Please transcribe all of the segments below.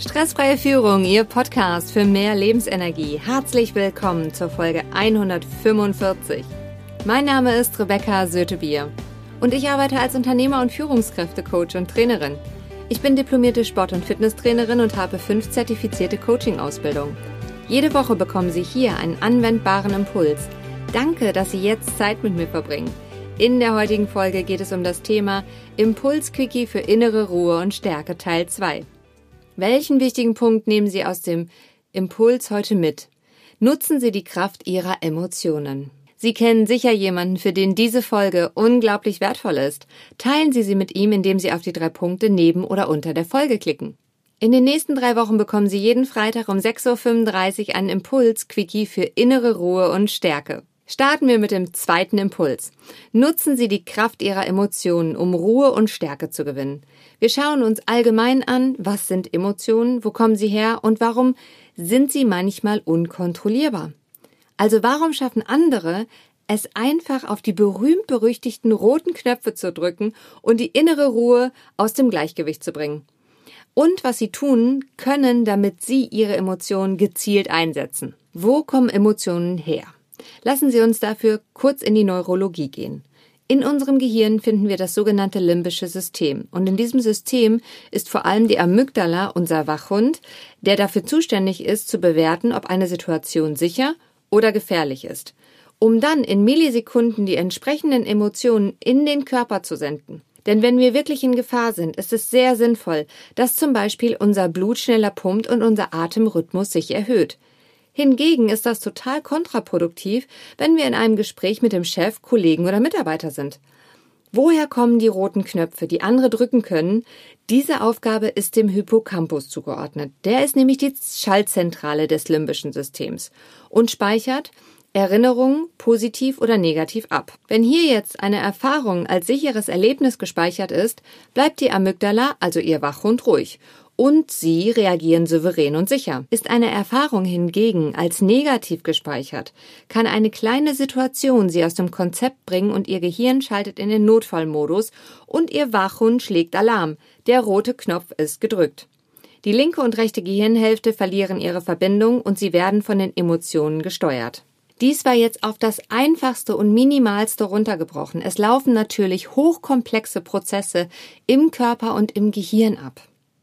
Stressfreie Führung, Ihr Podcast für mehr Lebensenergie. Herzlich willkommen zur Folge 145. Mein Name ist Rebecca Sötebier und ich arbeite als Unternehmer und Führungskräftecoach und Trainerin. Ich bin diplomierte Sport- und Fitnesstrainerin und habe fünf zertifizierte Coaching-Ausbildungen. Jede Woche bekommen Sie hier einen anwendbaren Impuls. Danke, dass Sie jetzt Zeit mit mir verbringen. In der heutigen Folge geht es um das Thema Impuls-Quickie für innere Ruhe und Stärke Teil 2. Welchen wichtigen Punkt nehmen Sie aus dem Impuls heute mit? Nutzen Sie die Kraft Ihrer Emotionen. Sie kennen sicher jemanden, für den diese Folge unglaublich wertvoll ist. Teilen Sie sie mit ihm, indem Sie auf die drei Punkte neben oder unter der Folge klicken. In den nächsten drei Wochen bekommen Sie jeden Freitag um 6.35 Uhr einen Impuls-Quickie für innere Ruhe und Stärke. Starten wir mit dem zweiten Impuls. Nutzen Sie die Kraft Ihrer Emotionen, um Ruhe und Stärke zu gewinnen. Wir schauen uns allgemein an, was sind Emotionen, wo kommen sie her und warum sind sie manchmal unkontrollierbar. Also warum schaffen andere es einfach auf die berühmt-berüchtigten roten Knöpfe zu drücken und die innere Ruhe aus dem Gleichgewicht zu bringen? und was sie tun können, damit sie ihre Emotionen gezielt einsetzen. Wo kommen Emotionen her? Lassen Sie uns dafür kurz in die Neurologie gehen. In unserem Gehirn finden wir das sogenannte limbische System. Und in diesem System ist vor allem die Amygdala unser Wachhund, der dafür zuständig ist, zu bewerten, ob eine Situation sicher oder gefährlich ist, um dann in Millisekunden die entsprechenden Emotionen in den Körper zu senden. Denn wenn wir wirklich in Gefahr sind, ist es sehr sinnvoll, dass zum Beispiel unser Blut schneller pumpt und unser Atemrhythmus sich erhöht. Hingegen ist das total kontraproduktiv, wenn wir in einem Gespräch mit dem Chef, Kollegen oder Mitarbeiter sind. Woher kommen die roten Knöpfe, die andere drücken können? Diese Aufgabe ist dem Hippocampus zugeordnet. Der ist nämlich die Schaltzentrale des limbischen Systems und speichert Erinnerungen positiv oder negativ ab. Wenn hier jetzt eine Erfahrung als sicheres Erlebnis gespeichert ist, bleibt die Amygdala, also ihr Wachhund, ruhig und sie reagieren souverän und sicher. Ist eine Erfahrung hingegen als negativ gespeichert, kann eine kleine Situation sie aus dem Konzept bringen und ihr Gehirn schaltet in den Notfallmodus und ihr Wachhund schlägt Alarm. Der rote Knopf ist gedrückt. Die linke und rechte Gehirnhälfte verlieren ihre Verbindung und sie werden von den Emotionen gesteuert. Dies war jetzt auf das einfachste und minimalste runtergebrochen. Es laufen natürlich hochkomplexe Prozesse im Körper und im Gehirn ab.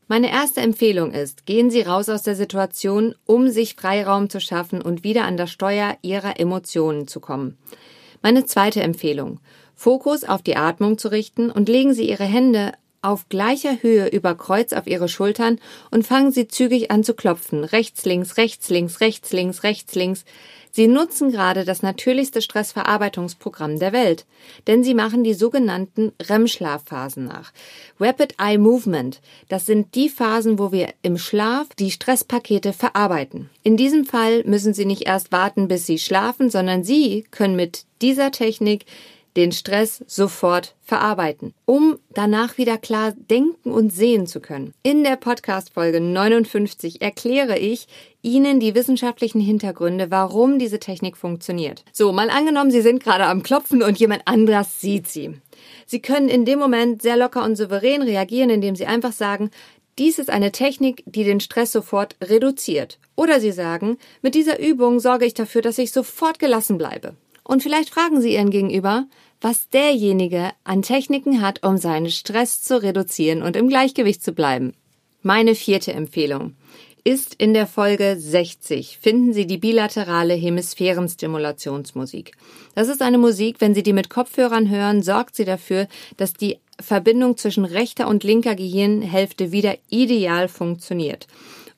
Meine erste Empfehlung ist, gehen Sie raus aus der Situation, um sich Freiraum zu schaffen und wieder an das Steuer Ihrer Emotionen zu kommen. Meine zweite Empfehlung, Fokus auf die Atmung zu richten und legen Sie Ihre Hände auf gleicher Höhe über Kreuz auf Ihre Schultern und fangen Sie zügig an zu klopfen. Rechts, links, rechts, links, rechts, links, rechts, links. Sie nutzen gerade das natürlichste Stressverarbeitungsprogramm der Welt, denn sie machen die sogenannten REM-Schlafphasen nach. Rapid Eye Movement, das sind die Phasen, wo wir im Schlaf die Stresspakete verarbeiten. In diesem Fall müssen Sie nicht erst warten, bis Sie schlafen, sondern Sie können mit dieser Technik den Stress sofort verarbeiten, um danach wieder klar denken und sehen zu können. In der Podcast-Folge 59 erkläre ich Ihnen die wissenschaftlichen Hintergründe, warum diese Technik funktioniert. So, mal angenommen, Sie sind gerade am Klopfen und jemand anderes sieht Sie. Sie können in dem Moment sehr locker und souverän reagieren, indem Sie einfach sagen, dies ist eine Technik, die den Stress sofort reduziert. Oder Sie sagen, mit dieser Übung sorge ich dafür, dass ich sofort gelassen bleibe. Und vielleicht fragen Sie Ihren Gegenüber, was derjenige an Techniken hat, um seinen Stress zu reduzieren und im Gleichgewicht zu bleiben. Meine vierte Empfehlung ist in der Folge 60 finden Sie die bilaterale Hemisphärenstimulationsmusik. Das ist eine Musik, wenn Sie die mit Kopfhörern hören, sorgt sie dafür, dass die Verbindung zwischen rechter und linker Gehirnhälfte wieder ideal funktioniert.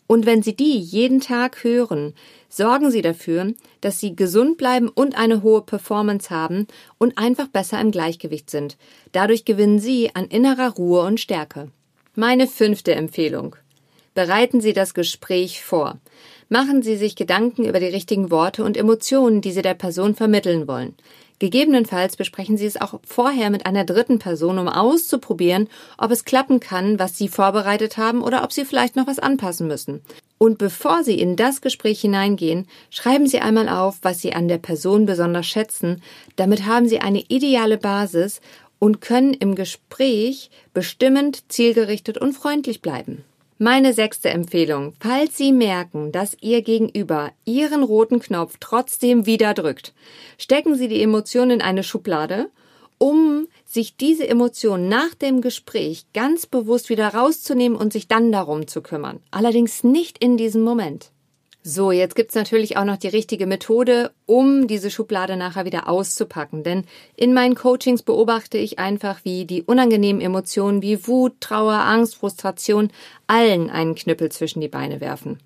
Und wenn Sie die jeden Tag hören, sorgen Sie dafür, dass Sie gesund bleiben und eine hohe Performance haben und einfach besser im Gleichgewicht sind. Dadurch gewinnen Sie an innerer Ruhe und Stärke. Meine fünfte Empfehlung. Bereiten Sie das Gespräch vor. Machen Sie sich Gedanken über die richtigen Worte und Emotionen, die Sie der Person vermitteln wollen. Gegebenenfalls besprechen Sie es auch vorher mit einer dritten Person, um auszuprobieren, ob es klappen kann, was Sie vorbereitet haben oder ob Sie vielleicht noch was anpassen müssen. Und bevor Sie in das Gespräch hineingehen, schreiben Sie einmal auf, was Sie an der Person besonders schätzen. Damit haben Sie eine ideale Basis und können im Gespräch bestimmend, zielgerichtet und freundlich bleiben. Meine sechste Empfehlung. Falls Sie merken, dass Ihr Gegenüber Ihren roten Knopf trotzdem wieder drückt, stecken Sie die Emotion in eine Schublade, um sich diese Emotion nach dem Gespräch ganz bewusst wieder rauszunehmen und sich dann darum zu kümmern. Allerdings nicht in diesem Moment. So, jetzt gibt's natürlich auch noch die richtige Methode, um diese Schublade nachher wieder auszupacken. Denn in meinen Coachings beobachte ich einfach, wie die unangenehmen Emotionen wie Wut, Trauer, Angst, Frustration allen einen Knüppel zwischen die Beine werfen.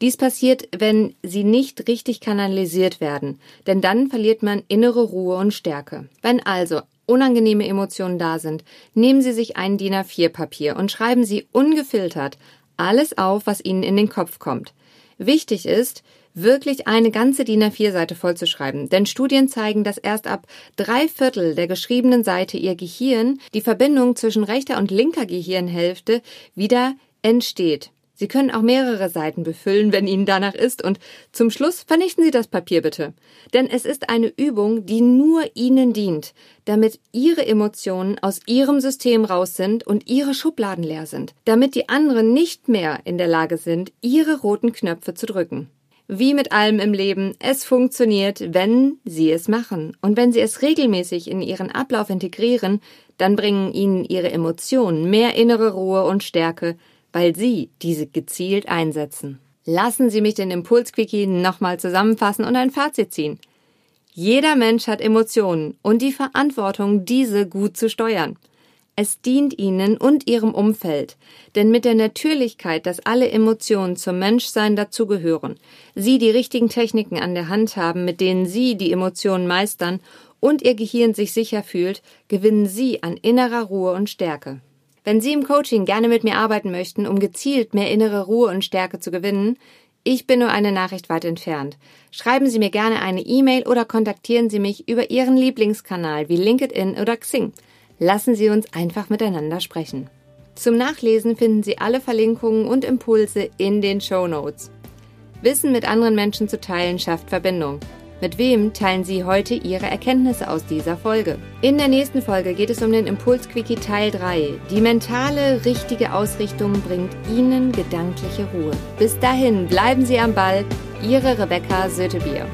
Dies passiert, wenn sie nicht richtig kanalisiert werden, denn dann verliert man innere Ruhe und Stärke. Wenn also unangenehme Emotionen da sind, nehmen Sie sich ein DIN A4 Papier und schreiben Sie ungefiltert alles auf, was Ihnen in den Kopf kommt. Wichtig ist, wirklich eine ganze DIN A4-Seite vollzuschreiben, denn Studien zeigen, dass erst ab drei Viertel der geschriebenen Seite ihr Gehirn, die Verbindung zwischen rechter und linker Gehirnhälfte, wieder entsteht. Sie können auch mehrere Seiten befüllen, wenn Ihnen danach ist, und zum Schluss vernichten Sie das Papier bitte. Denn es ist eine Übung, die nur Ihnen dient, damit Ihre Emotionen aus Ihrem System raus sind und Ihre Schubladen leer sind, damit die anderen nicht mehr in der Lage sind, Ihre roten Knöpfe zu drücken. Wie mit allem im Leben, es funktioniert, wenn Sie es machen. Und wenn Sie es regelmäßig in Ihren Ablauf integrieren, dann bringen Ihnen Ihre Emotionen mehr innere Ruhe und Stärke, weil Sie diese gezielt einsetzen. Lassen Sie mich den Impulsquickie nochmal zusammenfassen und ein Fazit ziehen. Jeder Mensch hat Emotionen und die Verantwortung, diese gut zu steuern. Es dient Ihnen und Ihrem Umfeld, denn mit der Natürlichkeit, dass alle Emotionen zum Menschsein dazugehören, Sie die richtigen Techniken an der Hand haben, mit denen Sie die Emotionen meistern und Ihr Gehirn sich sicher fühlt, gewinnen Sie an innerer Ruhe und Stärke. Wenn Sie im Coaching gerne mit mir arbeiten möchten, um gezielt mehr innere Ruhe und Stärke zu gewinnen, ich bin nur eine Nachricht weit entfernt. Schreiben Sie mir gerne eine E-Mail oder kontaktieren Sie mich über Ihren Lieblingskanal wie LinkedIn oder Xing. Lassen Sie uns einfach miteinander sprechen. Zum Nachlesen finden Sie alle Verlinkungen und Impulse in den Show Notes. Wissen mit anderen Menschen zu teilen schafft Verbindung. Mit wem teilen Sie heute Ihre Erkenntnisse aus dieser Folge? In der nächsten Folge geht es um den Impulsquickie Teil 3. Die mentale, richtige Ausrichtung bringt Ihnen gedankliche Ruhe. Bis dahin bleiben Sie am Ball. Ihre Rebecca Sötebier.